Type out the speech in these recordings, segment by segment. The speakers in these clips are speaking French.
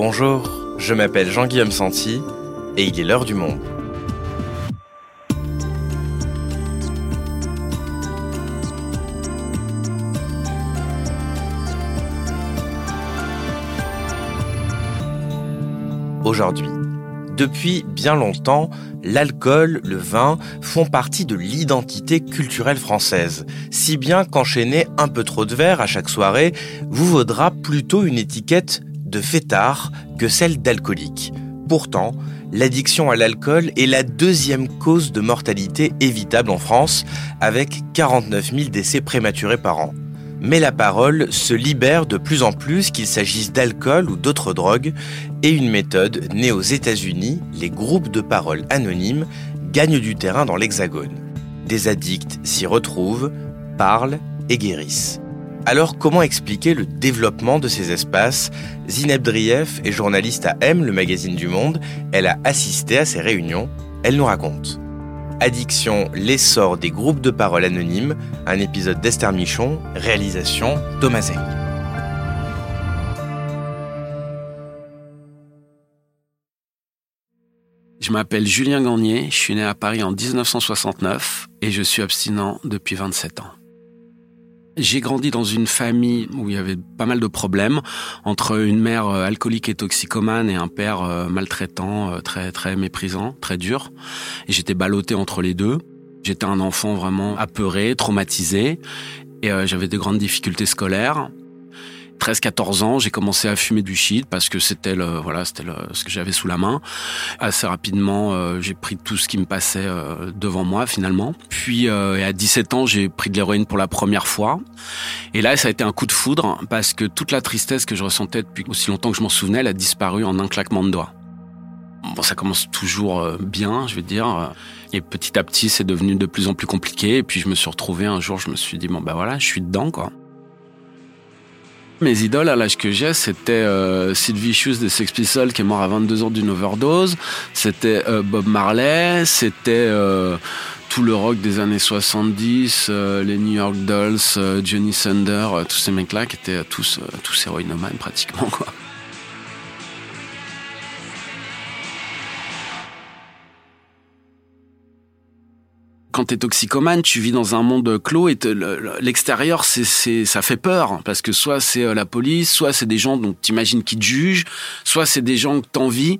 Bonjour, je m'appelle Jean-Guillaume Santi et il est l'heure du monde. Aujourd'hui, depuis bien longtemps, l'alcool, le vin font partie de l'identité culturelle française, si bien qu'enchaîner un peu trop de verre à chaque soirée vous vaudra plutôt une étiquette de fêtard que celle d'alcoolique. Pourtant, l'addiction à l'alcool est la deuxième cause de mortalité évitable en France, avec 49 000 décès prématurés par an. Mais la parole se libère de plus en plus qu'il s'agisse d'alcool ou d'autres drogues, et une méthode née aux États-Unis, les groupes de parole anonymes, gagnent du terrain dans l'Hexagone. Des addicts s'y retrouvent, parlent et guérissent. Alors comment expliquer le développement de ces espaces? Zineb Drief est journaliste à M, le magazine du Monde. Elle a assisté à ces réunions. Elle nous raconte. Addiction, l'essor des groupes de parole anonymes, un épisode d'Esther Michon, réalisation Thomas Zeng. Je m'appelle Julien Gagnier, je suis né à Paris en 1969 et je suis abstinent depuis 27 ans. J'ai grandi dans une famille où il y avait pas mal de problèmes entre une mère euh, alcoolique et toxicomane et un père euh, maltraitant, euh, très très méprisant, très dur. Et j'étais ballotté entre les deux. J'étais un enfant vraiment apeuré, traumatisé et j'avais des grandes difficultés scolaires. 13-14 ans, j'ai commencé à fumer du shit parce que c'était le, voilà, c'était ce que j'avais sous la main. Assez rapidement, euh, j'ai pris tout ce qui me passait euh, devant moi finalement. Puis euh, à 17 ans, j'ai pris de l'héroïne pour la première fois. Et là, ça a été un coup de foudre parce que toute la tristesse que je ressentais depuis aussi longtemps que je m'en souvenais, elle a disparu en un claquement de doigts. Bon, ça commence toujours bien, je veux dire. Et petit à petit, c'est devenu de plus en plus compliqué. Et puis, je me suis retrouvé un jour, je me suis dit, bon, bah voilà, je suis dedans, quoi. Mes idoles à l'âge que j'ai, c'était euh, Sid Vicious des Sex Pistols qui est mort à 22 ans d'une overdose. C'était euh, Bob Marley. C'était euh, tout le rock des années 70, euh, les New York Dolls, Johnny Thunder, tous ces mecs-là qui étaient tous tous héroïnomanes pratiquement quoi. Quand t'es toxicomane, tu vis dans un monde clos et l'extérieur, ça fait peur parce que soit c'est euh, la police, soit c'est des gens dont t'imagines qui te jugent, soit c'est des gens que t'envies.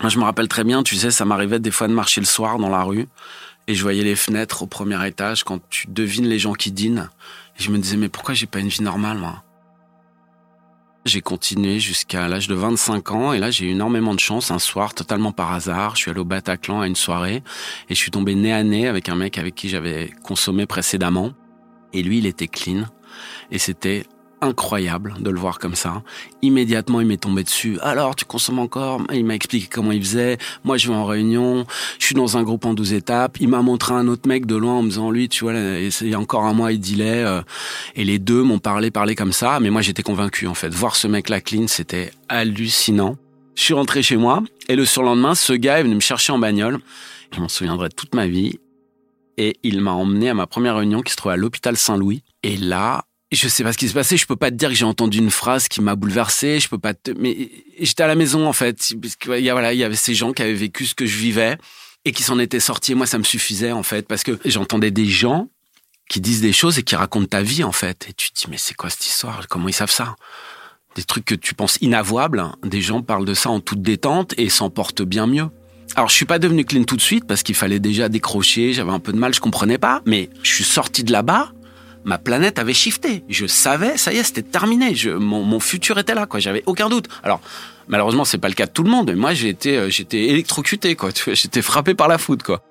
Moi, je me rappelle très bien, tu sais, ça m'arrivait des fois de marcher le soir dans la rue et je voyais les fenêtres au premier étage quand tu devines les gens qui dînent. Et je me disais, mais pourquoi j'ai pas une vie normale? J'ai continué jusqu'à l'âge de 25 ans et là j'ai eu énormément de chance. Un soir, totalement par hasard, je suis allé au Bataclan à une soirée et je suis tombé nez à nez avec un mec avec qui j'avais consommé précédemment. Et lui, il était clean et c'était incroyable de le voir comme ça. Immédiatement, il m'est tombé dessus. Alors, tu consommes encore? Il m'a expliqué comment il faisait. Moi, je vais en réunion. Je suis dans un groupe en 12 étapes. Il m'a montré un autre mec de loin en me disant, lui, tu vois, il y a encore un mois, il dilait. Euh, et les deux m'ont parlé, parlé comme ça. Mais moi, j'étais convaincu, en fait. Voir ce mec-là clean, c'était hallucinant. Je suis rentré chez moi. Et le surlendemain, ce gars est venu me chercher en bagnole. Je m'en souviendrai toute ma vie. Et il m'a emmené à ma première réunion qui se trouvait à l'hôpital Saint-Louis. Et là, je sais pas ce qui s'est passé. Je peux pas te dire que j'ai entendu une phrase qui m'a bouleversé. Je peux pas te, mais j'étais à la maison, en fait. Parce que, voilà, il y avait ces gens qui avaient vécu ce que je vivais et qui s'en étaient sortis. Et moi, ça me suffisait, en fait, parce que j'entendais des gens qui disent des choses et qui racontent ta vie, en fait. Et tu te dis, mais c'est quoi cette histoire? Comment ils savent ça? Des trucs que tu penses inavouables. Des gens parlent de ça en toute détente et s'en portent bien mieux. Alors, je suis pas devenu clean tout de suite parce qu'il fallait déjà décrocher. J'avais un peu de mal, je comprenais pas. Mais je suis sorti de là-bas ma planète avait shifté. Je savais, ça y est, c'était terminé. Mon, futur était là, quoi. J'avais aucun doute. Alors, malheureusement, c'est pas le cas de tout le monde. Mais moi, j'ai été, euh, j'étais électrocuté, quoi. J'étais frappé par la foudre, quoi.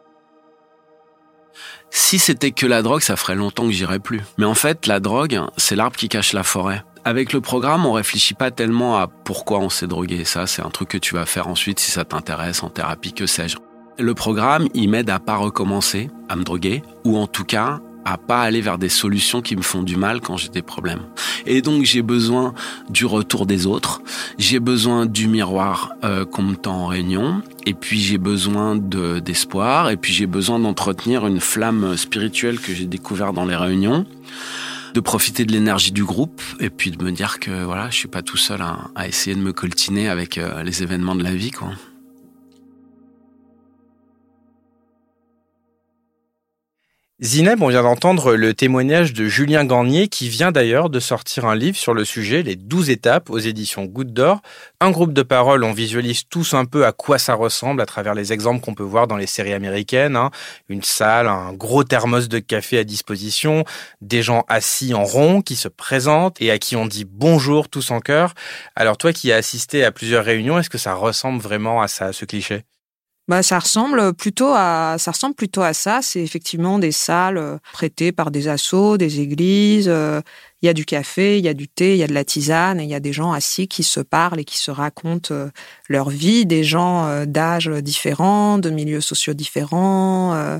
Si c'était que la drogue, ça ferait longtemps que j'irais plus. Mais en fait, la drogue, c'est l'arbre qui cache la forêt. Avec le programme, on réfléchit pas tellement à pourquoi on s'est drogué. Ça, c'est un truc que tu vas faire ensuite si ça t'intéresse en thérapie, que sais-je. Le programme, il m'aide à pas recommencer à me droguer, ou en tout cas à pas aller vers des solutions qui me font du mal quand j'ai des problèmes. Et donc j'ai besoin du retour des autres, j'ai besoin du miroir euh, qu'on me tend en réunion, et puis j'ai besoin de d'espoir, et puis j'ai besoin d'entretenir une flamme spirituelle que j'ai découvert dans les réunions de profiter de l'énergie du groupe et puis de me dire que voilà, je suis pas tout seul à, à essayer de me coltiner avec euh, les événements de la vie, quoi. Zineb, on vient d'entendre le témoignage de Julien Garnier qui vient d'ailleurs de sortir un livre sur le sujet, Les 12 étapes aux éditions Goutte d'Or. Un groupe de parole, on visualise tous un peu à quoi ça ressemble à travers les exemples qu'on peut voir dans les séries américaines. Hein. Une salle, un gros thermos de café à disposition, des gens assis en rond qui se présentent et à qui on dit bonjour tous en cœur. Alors toi qui as assisté à plusieurs réunions, est-ce que ça ressemble vraiment à ça, à ce cliché? Bah, ça ressemble plutôt à ça ressemble plutôt à ça. C'est effectivement des salles euh, prêtées par des assos, des églises. Euh, il y a du café, il y a du thé, il y a de la tisane, et il y a des gens assis qui se parlent et qui se racontent euh, leur vie, des gens d'âge différents, de milieux sociaux différents,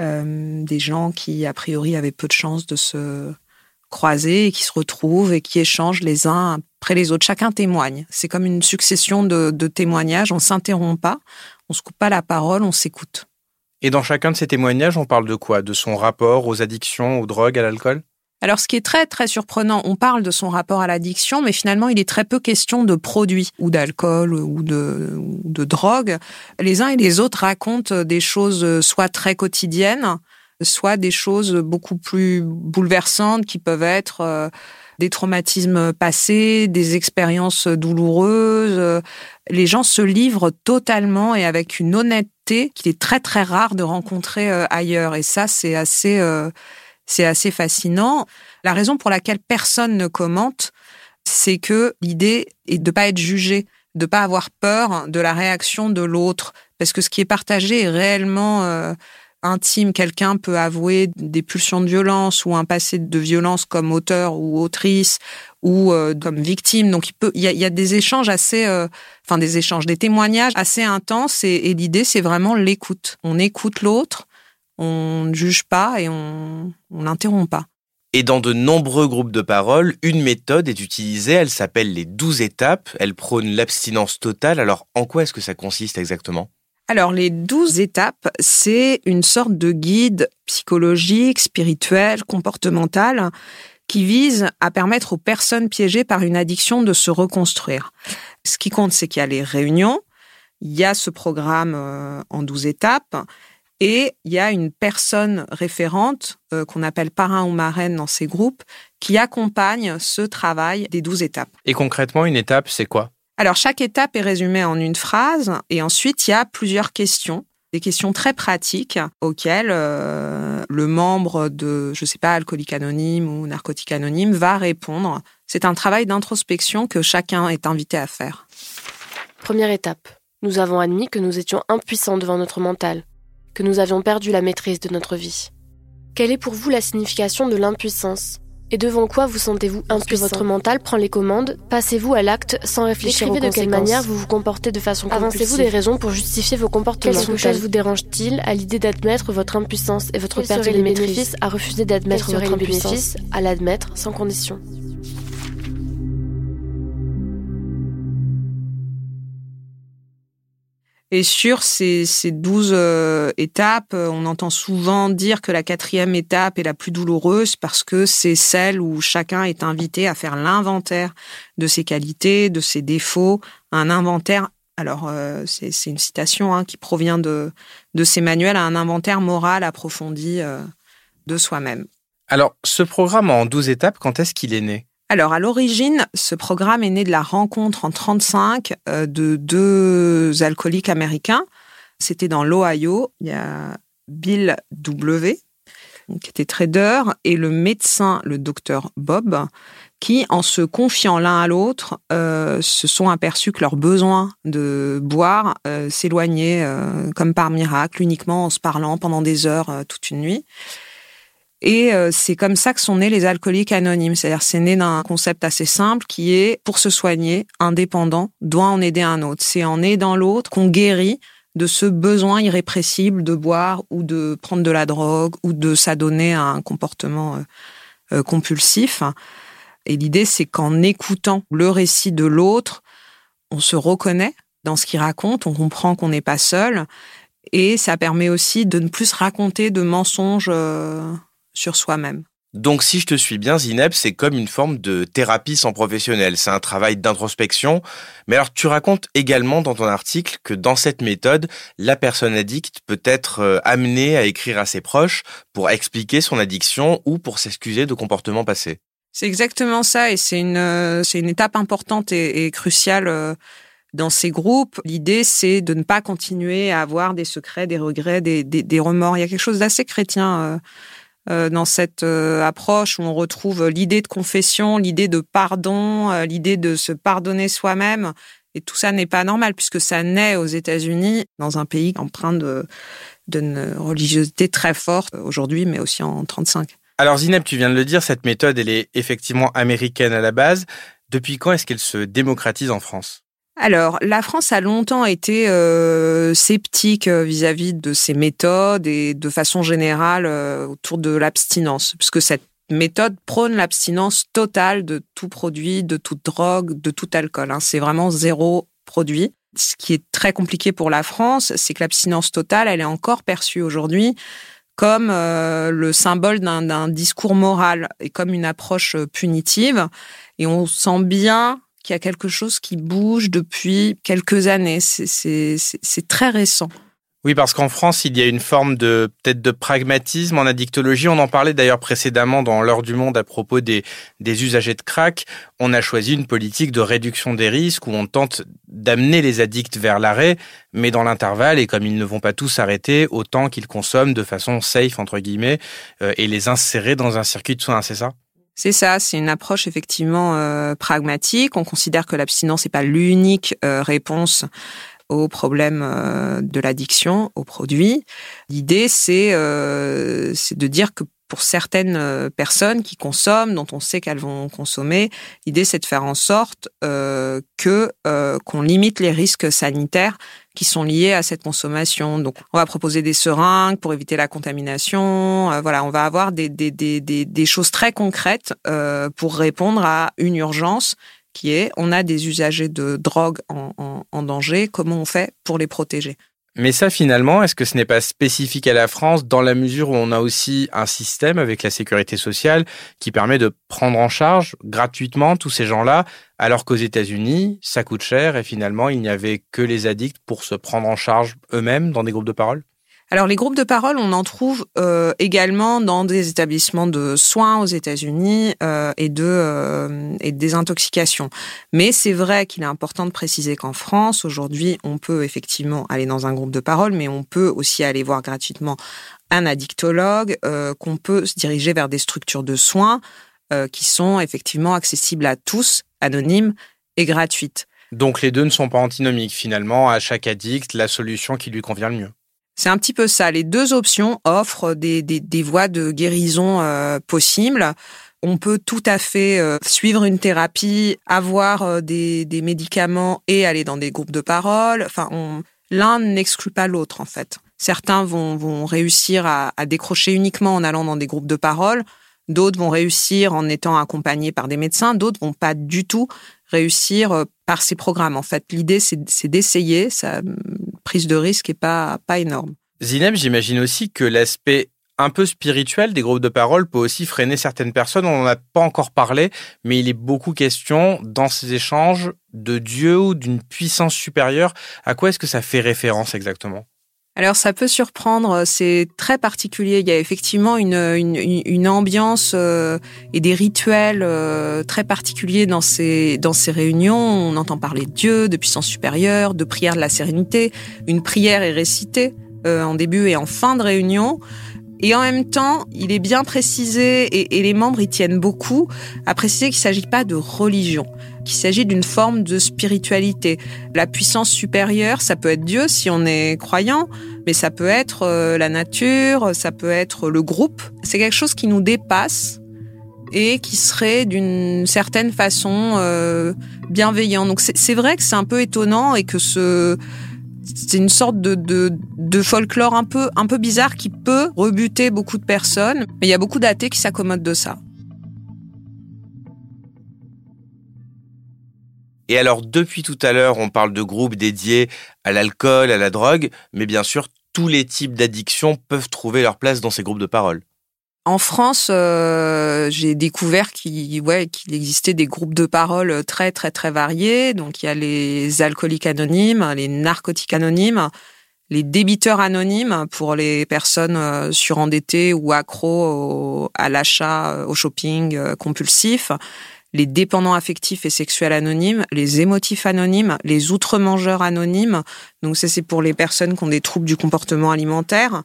euh, des gens qui a priori avaient peu de chances de se croiser et qui se retrouvent et qui échangent les uns après les autres. Chacun témoigne. C'est comme une succession de, de témoignages. On s'interrompt pas on se coupe pas la parole, on s'écoute. Et dans chacun de ces témoignages, on parle de quoi? De son rapport aux addictions, aux drogues, à l'alcool? Alors, ce qui est très très surprenant, on parle de son rapport à l'addiction, mais finalement, il est très peu question de produits ou d'alcool ou de, de drogue. Les uns et les autres racontent des choses soit très quotidiennes, soit des choses beaucoup plus bouleversantes qui peuvent être euh, des traumatismes passés, des expériences douloureuses. Les gens se livrent totalement et avec une honnêteté qu'il est très très rare de rencontrer euh, ailleurs. Et ça, c'est assez, euh, c'est assez fascinant. La raison pour laquelle personne ne commente, c'est que l'idée est de pas être jugé, de pas avoir peur de la réaction de l'autre, parce que ce qui est partagé est réellement intime, quelqu'un peut avouer des pulsions de violence ou un passé de violence comme auteur ou autrice ou euh, comme victime. Donc il peut, y a, des échanges assez, euh, enfin des échanges, des témoignages assez intenses et, l'idée c'est vraiment l'écoute. On écoute l'autre, on ne juge pas et on n'interrompt pas. Et dans de nombreux groupes de parole, une méthode est utilisée, elle s'appelle les douze étapes, elle prône l'abstinence totale. Alors en quoi est-ce que ça consiste exactement? Alors, les douze étapes, c'est une sorte de guide psychologique, spirituel, comportemental qui vise à permettre aux personnes piégées par une addiction de se reconstruire. Ce qui compte, c'est qu'il y a les réunions, il y a ce programme euh, en douze étapes, et il y a une personne référente euh, qu'on appelle parrain ou marraine dans ces groupes qui accompagne ce travail des douze étapes. Et concrètement, une étape, c'est quoi? Alors, chaque étape est résumée en une phrase et ensuite, il y a plusieurs questions des questions très pratiques auxquelles euh, le membre de, je sais pas, alcoolique anonyme ou narcotique anonyme va répondre. C'est un travail d'introspection que chacun est invité à faire. Première étape. Nous avons admis que nous étions impuissants devant notre mental, que nous avions perdu la maîtrise de notre vie. Quelle est pour vous la signification de l'impuissance? Et devant quoi vous sentez-vous impuissant Votre mental prend les commandes. Passez-vous à l'acte sans réfléchir aux de quelle manière vous vous comportez de façon Avancez-vous des raisons pour justifier vos comportements. Quelles choses vous dérangent-ils à l'idée d'admettre votre impuissance et votre perte de bénéfices à refuser d'admettre votre impuissance à l'admettre sans condition Et sur ces, ces 12 euh, étapes, euh, on entend souvent dire que la quatrième étape est la plus douloureuse parce que c'est celle où chacun est invité à faire l'inventaire de ses qualités, de ses défauts, un inventaire. Alors, euh, c'est une citation hein, qui provient de, de ces manuels, un inventaire moral approfondi de soi-même. Alors, ce programme en 12 étapes, quand est-ce qu'il est né? Alors, à l'origine, ce programme est né de la rencontre en 35 euh, de deux alcooliques américains. C'était dans l'Ohio. Il y a Bill W., qui était trader, et le médecin, le docteur Bob, qui, en se confiant l'un à l'autre, euh, se sont aperçus que leur besoin de boire euh, s'éloignait comme par miracle, uniquement en se parlant pendant des heures toute une nuit. Et euh, c'est comme ça que sont nés les alcooliques anonymes. C'est-à-dire, c'est né d'un concept assez simple qui est, pour se soigner, un dépendant doit en aider un autre. C'est en aidant l'autre qu'on guérit de ce besoin irrépressible de boire ou de prendre de la drogue ou de s'adonner à un comportement euh, euh, compulsif. Et l'idée, c'est qu'en écoutant le récit de l'autre, on se reconnaît dans ce qu'il raconte, on comprend qu'on n'est pas seul, et ça permet aussi de ne plus raconter de mensonges sur soi-même. Donc si je te suis bien, Zineb, c'est comme une forme de thérapie sans professionnel. C'est un travail d'introspection. Mais alors tu racontes également dans ton article que dans cette méthode, la personne addicte peut être euh, amenée à écrire à ses proches pour expliquer son addiction ou pour s'excuser de comportements passés. C'est exactement ça et c'est une, euh, c'est une étape importante et, cruciale euh, dans ces groupes. L'idée, c'est de ne pas continuer à avoir des secrets, des regrets, des, des, remords. Il y a quelque chose d'assez chrétien dans cette euh, approche où on retrouve l'idée de confession, l'idée de pardon, euh, l'idée de se pardonner soi-même. Et tout ça n'est pas normal puisque ça naît aux États-Unis, dans un pays empreint d'une religiosité très forte aujourd'hui, mais aussi en 35. Alors Zineb, tu viens de le dire, cette méthode, elle est effectivement américaine à la base. Depuis quand est-ce qu'elle se démocratise en France? Alors, la France a longtemps été euh, sceptique euh, vis-à-vis de ces méthodes et de façon générale euh, autour de l'abstinence, puisque cette méthode prône l'abstinence totale de tout produit, de toute drogue, de tout alcool. Hein. C'est vraiment zéro produit. Ce qui est très compliqué pour la France, c'est que l'abstinence totale, elle est encore perçue aujourd'hui comme le symbole d'un discours moral et comme une approche punitive. Et on sent bien qu'il y a quelque chose qui bouge depuis quelques années. C'est très récent. Oui, parce qu'en France, il y a une forme de peut-être de pragmatisme en addictologie. On en parlait d'ailleurs précédemment dans l'heure du monde à propos des, usagers de crack. On a choisi une politique de réduction des risques où on tente d'amener les addicts vers l'arrêt, mais dans l'intervalle, et comme ils ne vont pas tous s'arrêter, autant qu'ils consomment de façon safe, entre guillemets, euh, et les insérer dans un circuit de soins, c'est ça? C'est ça, c'est une approche effectivement euh, pragmatique. On considère que l'abstinence n'est pas l'unique euh, réponse aux problèmes euh, de l'addiction aux produits. L'idée, c'est c'est de dire que pour certaines personnes qui consomment, dont on sait qu'elles vont consommer, l'idée c'est de faire en sorte que qu'on limite les risques sanitaires qui sont liées à cette consommation. Donc, on va proposer des seringues pour éviter la contamination. Euh, voilà, on va avoir des, des, des, des choses très concrètes euh, pour répondre à une urgence qui est on a des usagers de drogue en, en, en danger. Comment on fait pour les protéger? Mais ça, finalement, est-ce que ce n'est pas spécifique à la France dans la mesure où on a aussi un système avec la sécurité sociale qui permet de prendre en charge gratuitement tous ces gens-là, alors qu'aux États-Unis, ça coûte cher et finalement, il n'y avait que les addicts pour se prendre en charge eux-mêmes dans des groupes de parole? Alors les groupes de parole, on en trouve euh, également dans des établissements de soins aux États-Unis euh, et de euh, et de désintoxication. Mais c'est vrai qu'il est important de préciser qu'en France aujourd'hui, on peut effectivement aller dans un groupe de parole, mais on peut aussi aller voir gratuitement un addictologue, qu'on peut se diriger vers des structures de soins qui sont effectivement accessibles à tous, anonymes et gratuites. Donc les deux ne sont pas antinomiques finalement. À chaque addict, la solution qui lui convient le mieux. C'est un petit peu ça. Les deux options offrent des, des, voies de guérison euh, possibles. On peut tout à fait euh, suivre une thérapie, avoir euh, des, des, médicaments et aller dans des groupes de parole. Enfin, l'un n'exclut pas l'autre en fait. Certains vont, vont réussir à, à, décrocher uniquement en allant dans des groupes de parole. D'autres vont réussir en étant accompagnés par des médecins. D'autres vont pas du tout réussir par ces programmes. En fait, l'idée, c'est d'essayer. Sa prise de risque est pas, pas énorme. Zineb, j'imagine aussi que l'aspect un peu spirituel des groupes de parole peut aussi freiner certaines personnes. On n'en a pas encore parlé, mais il est beaucoup question dans ces échanges de Dieu ou d'une puissance supérieure. À quoi est-ce que ça fait référence exactement? Alors ça peut surprendre, c'est très particulier. Il y a effectivement une, une, une ambiance euh, et des rituels euh, très particuliers dans ces, dans ces réunions. On entend parler de Dieu, de puissance supérieure, de prière de la sérénité. Une prière est récitée euh, en début et en fin de réunion. Et en même temps, il est bien précisé, et, les membres y tiennent beaucoup, à préciser qu'il ne s'agit pas de religion, qu'il s'agit d'une forme de spiritualité. La puissance supérieure, ça peut être Dieu si on est croyant, mais ça peut être euh, la nature, ça peut être le groupe. C'est quelque chose qui nous dépasse et qui serait d'une certaine façon euh, bienveillant. Donc c'est vrai que c'est un peu étonnant et que ce c'est une sorte de, folklore un peu, un peu bizarre qui peut rebuter beaucoup de personnes, mais il y a beaucoup d'athées qui s'accommodent de ça. Et alors, depuis tout à l'heure, on parle de groupes dédiés à l'alcool, à la drogue, mais bien sûr, tous les types d'addictions peuvent trouver leur place dans ces groupes de parole. En France, euh, j'ai découvert qu'il ouais, qu'il existait des groupes de parole très très très variés. Donc il y a les alcooliques anonymes, les narcotiques anonymes, les débiteurs anonymes pour les personnes euh, surendettées ou accros à l'achat, au shopping euh, compulsif, les dépendants affectifs et sexuels anonymes, les émotifs anonymes, les outre-mangeurs anonymes. Donc ça c'est pour les personnes qui ont des troubles du comportement alimentaire.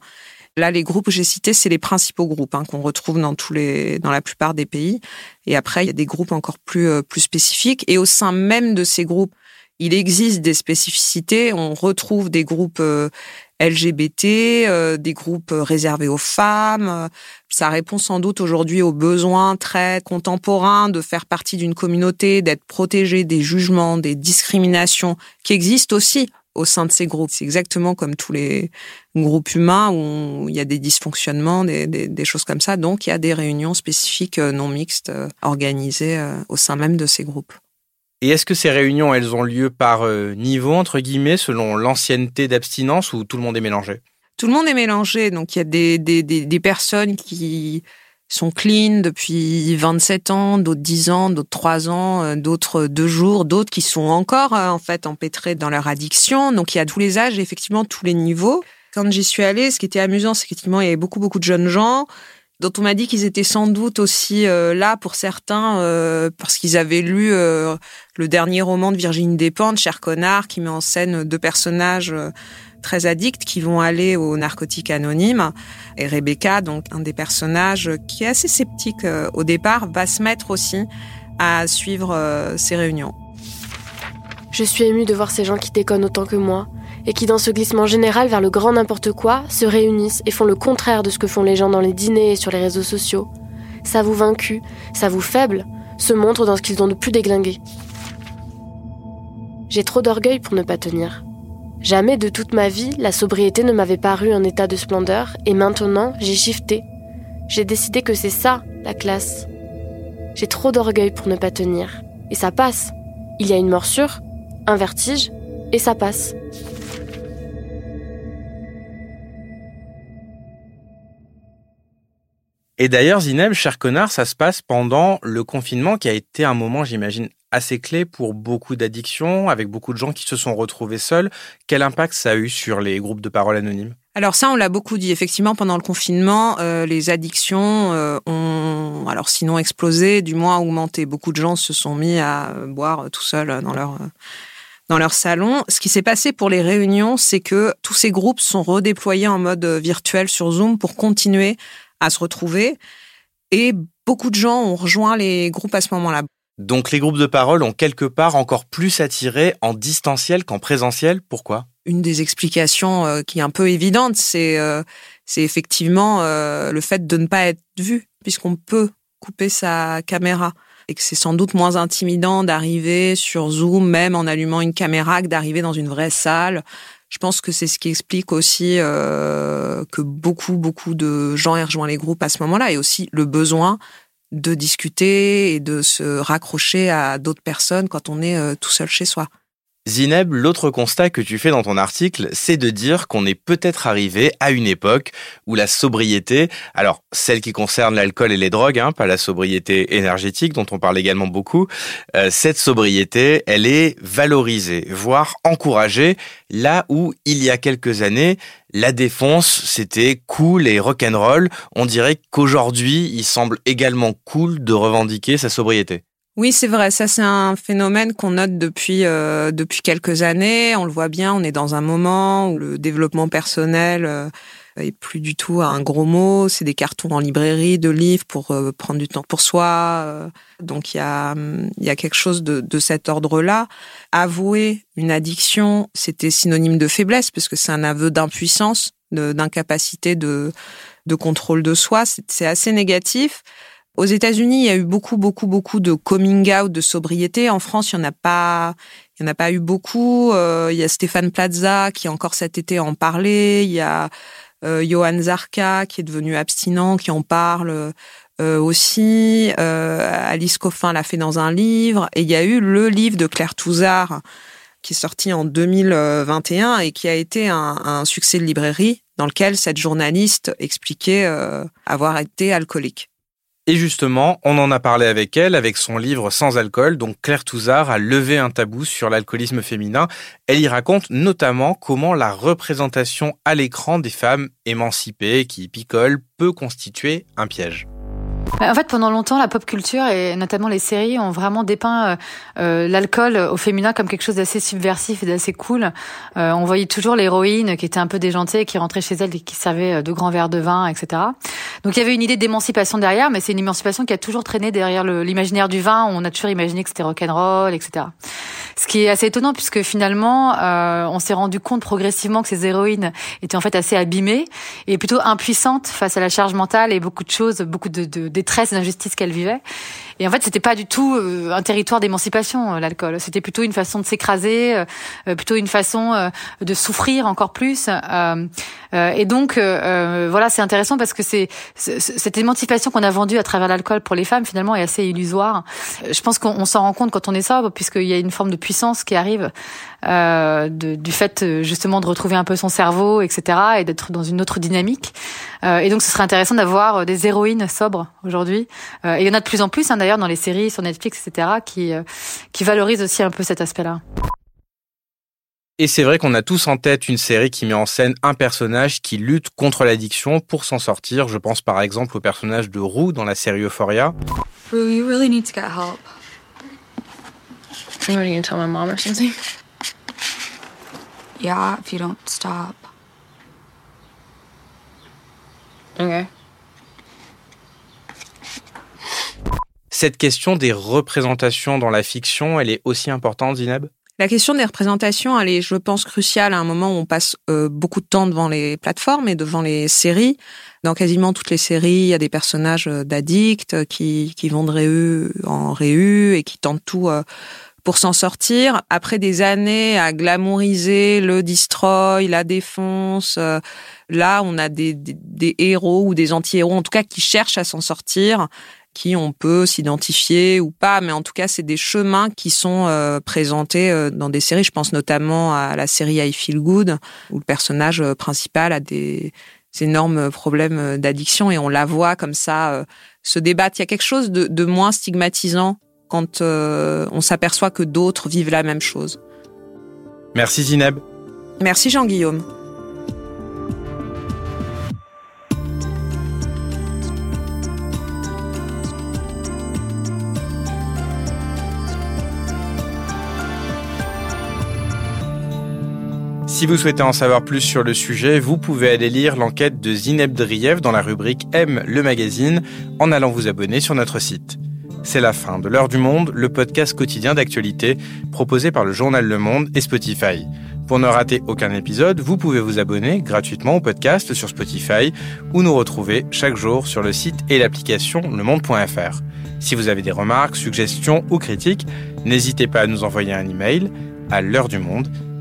Là, les groupes que j'ai cités, c'est les principaux groupes hein, qu'on retrouve dans tous les, dans la plupart des pays. Et après, il y a des groupes encore plus euh, plus spécifiques. Et au sein même de ces groupes, il existe des spécificités. On retrouve des groupes euh, LGBT, euh, des groupes réservés aux femmes. Ça répond sans doute aujourd'hui aux besoins très contemporains de faire partie d'une communauté, d'être protégé des jugements, des discriminations qui existent aussi au sein de ces groupes. C'est exactement comme tous les groupes humains où il y a des dysfonctionnements, des, des, choses comme ça. Donc, il y a des réunions spécifiques euh, non mixtes euh, organisées euh, au sein même de ces groupes. Et est-ce que ces réunions, elles ont lieu par niveau, entre guillemets, selon l'ancienneté d'abstinence ou tout le monde est mélangé? Tout le monde est mélangé. Donc, il y a des, des personnes qui sont clean depuis 27 ans, d'autres 10 ans, d'autres 3 ans, euh, d'autres 2 jours, d'autres qui sont encore euh, en fait empêtrés dans leur addiction. Donc il y a tous les âges, effectivement tous les niveaux. Quand j'y suis allée, ce qui était amusant, c'est qu'effectivement il y avait beaucoup beaucoup de jeunes gens dont on m'a dit qu'ils étaient sans doute aussi euh, là pour certains parce qu'ils avaient lu le dernier roman de Virginie Despentes, Cher connard, qui met en scène deux personnages très addicts qui vont aller aux narcotiques anonymes. Et Rebecca, donc un des personnages qui est assez sceptique euh, au départ, va se mettre aussi à suivre euh, ces réunions. Je suis émue de voir ces gens qui déconnent autant que moi et qui, dans ce glissement général vers le grand n'importe quoi, se réunissent et font le contraire de ce que font les gens dans les dîners et sur les réseaux sociaux. Ça vous vaincu, ça vous faible, se montre dans ce qu'ils ont de plus déglingué. J'ai trop d'orgueil pour ne pas tenir. Jamais de toute ma vie, la sobriété ne m'avait paru un état de splendeur, et maintenant, j'ai shifté. J'ai décidé que c'est ça, la classe. J'ai trop d'orgueil pour ne pas tenir. Et ça passe. Il y a une morsure, un vertige, et ça passe. Et d'ailleurs, Zineb, cher connard, ça se passe pendant le confinement qui a été un moment, j'imagine, assez clé pour beaucoup d'addictions, avec beaucoup de gens qui se sont retrouvés seuls. Quel impact ça a eu sur les groupes de parole anonymes? Alors ça, on l'a beaucoup dit. Effectivement, pendant le confinement, euh, les addictions euh, ont, alors sinon explosé, du moins augmenté. Beaucoup de gens se sont mis à boire tout seuls dans leur dans leur salon. Ce qui s'est passé pour les réunions, c'est que tous ces groupes sont redéployés en mode virtuel sur Zoom pour continuer à se retrouver. Et beaucoup de gens ont rejoint les groupes à ce moment-là. Donc les groupes de parole ont quelque part encore plus attiré en distanciel qu'en présentiel. Pourquoi? Une des explications euh, qui est un peu évidente, c'est euh, effectivement euh, le fait de ne pas être vu, puisqu'on peut couper sa caméra et que c'est sans doute moins intimidant d'arriver sur Zoom, même en allumant une caméra, que d'arriver dans une vraie salle. Je pense que c'est ce qui explique aussi que beaucoup, beaucoup de gens aient rejoint les groupes à ce moment-là et aussi le besoin de discuter et de se raccrocher à d'autres personnes quand on est euh, tout seul chez soi. Zineb, l'autre constat que tu fais dans ton article, c'est de dire qu'on est peut-être arrivé à une époque où la sobriété, alors celle qui concerne l'alcool et les drogues, hein, pas la sobriété énergétique dont on parle également beaucoup, euh, cette sobriété, elle est valorisée, voire encouragée, là où il y a quelques années, la défense, c'était cool et rock'n'roll. On dirait qu'aujourd'hui, il semble également cool de revendiquer sa sobriété. Oui, c'est vrai. Ça, c'est un phénomène qu'on note depuis euh, depuis quelques années. On le voit bien. On est dans un moment où le développement personnel euh, est plus du tout un gros mot. C'est des cartons en librairie, de livres pour euh, prendre du temps pour soi. donc il y a il y a quelque chose de, de cet ordre-là. Avouer une addiction, c'était synonyme de faiblesse parce que c'est un aveu d'impuissance, d'incapacité de de contrôle de soi. C'est assez négatif. Aux États-Unis, il y a eu beaucoup, beaucoup, beaucoup de coming out, de sobriété. En France, il y en a pas, il y en a pas eu beaucoup. Euh, il y a Stéphane Plaza qui encore cet été en parlait. Il y a euh, Johan Zarka qui est devenu abstinent, qui en parle euh, aussi. Euh, Alice Coffin l'a fait dans un livre. Et il y a eu le livre de Claire Touzard qui est sorti en 2021 et qui a été un, un succès de librairie dans lequel cette journaliste expliquait euh, avoir été alcoolique. Et justement, on en a parlé avec elle, avec son livre Sans alcool, donc Claire Touzard a levé un tabou sur l'alcoolisme féminin. Elle y raconte notamment comment la représentation à l'écran des femmes émancipées qui picolent peut constituer un piège. Bah, en fait, pendant longtemps, la pop culture et notamment les séries ont vraiment dépeint euh, euh, l'alcool au féminin comme quelque chose d'assez subversif et d'assez cool. Euh, on voyait toujours l'héroïne qui était un peu déjantée, qui rentrait chez elle et qui servait deux grands verres de vin, etc. Donc il y avait une idée d'émancipation derrière, mais c'est une émancipation qui a toujours traîné derrière l'imaginaire du vin. On a toujours imaginé que c'était rock'n'roll, etc. Ce qui est assez étonnant puisque finalement, on s'est rendu compte progressivement que ces héroïnes étaient en fait assez abîmées et plutôt impuissantes face à la charge mentale et beaucoup de choses, beaucoup de, de détresse, d'injustice qu'elle vivait. Et en fait, c'était pas du tout euh, un territoire d'émancipation, euh, l'alcool. C'était plutôt une façon de s'écraser, euh, plutôt une façon de souffrir encore plus. et donc, voilà, c'est intéressant parce que c'est cette émancipation qu'on a vendue à travers l'alcool pour les femmes, finalement, est assez illusoire. Je pense qu'on s'en rend compte quand on est sobre, puisqu'il y a une forme de puissance qui arrive du fait justement de retrouver un peu son cerveau, etc., et d'être dans une autre dynamique. Et donc, ce serait intéressant d'avoir des héroïnes sobres aujourd'hui. et il y en a de plus en plus. Hein, d'ailleurs dans les séries sur Netflix, etc., qui, euh, qui valorise aussi un peu cet aspect-là. Et c'est vrai qu'on a tous en tête une série qui met en scène un personnage qui lutte contre l'addiction pour s'en sortir. Je pense par exemple au personnage de Roux dans la série Euphoria. Rue, you really need to get help. What are you gonna tell my mom or something? Yeah, if you don't stop. Okay. Cette question des représentations dans la fiction, elle est aussi importante, Zineb? La question des représentations, elle est, je pense, cruciale à un moment où on passe euh, beaucoup de temps devant les plateformes et devant les séries. Dans quasiment toutes les séries, il y a des personnages euh, d'addicts qui, qui vont de réu en réu et qui tentent tout euh, pour s'en sortir. Après des années à glamouriser le destroy, la défonce, là, on a des, des, des héros ou des anti-héros, en tout cas, qui cherchent à s'en sortir qui on peut s'identifier ou pas, mais en tout cas, c'est des chemins qui sont euh, présentés euh, dans des séries. Je pense notamment à la série I Feel Good, où le personnage euh, principal a des énormes problèmes d'addiction et on la voit comme ça se débattre. Il y a quelque chose de, de moins stigmatisant quand on s'aperçoit que d'autres vivent la même chose. Merci Zineb. Merci Jean-Guillaume. Si vous souhaitez en savoir plus sur le sujet, vous pouvez aller lire l'enquête de Zineb Driev dans la rubrique M le magazine en allant vous abonner sur notre site. C'est la fin de l'heure du monde, le podcast quotidien d'actualité proposé par le journal Le Monde et Spotify. Pour ne rater aucun épisode, vous pouvez vous abonner gratuitement au podcast sur Spotify ou nous retrouver chaque jour sur le site et l'application lemonde.fr. Si vous avez des remarques, suggestions ou critiques, n'hésitez pas à nous envoyer un email à l'heure du monde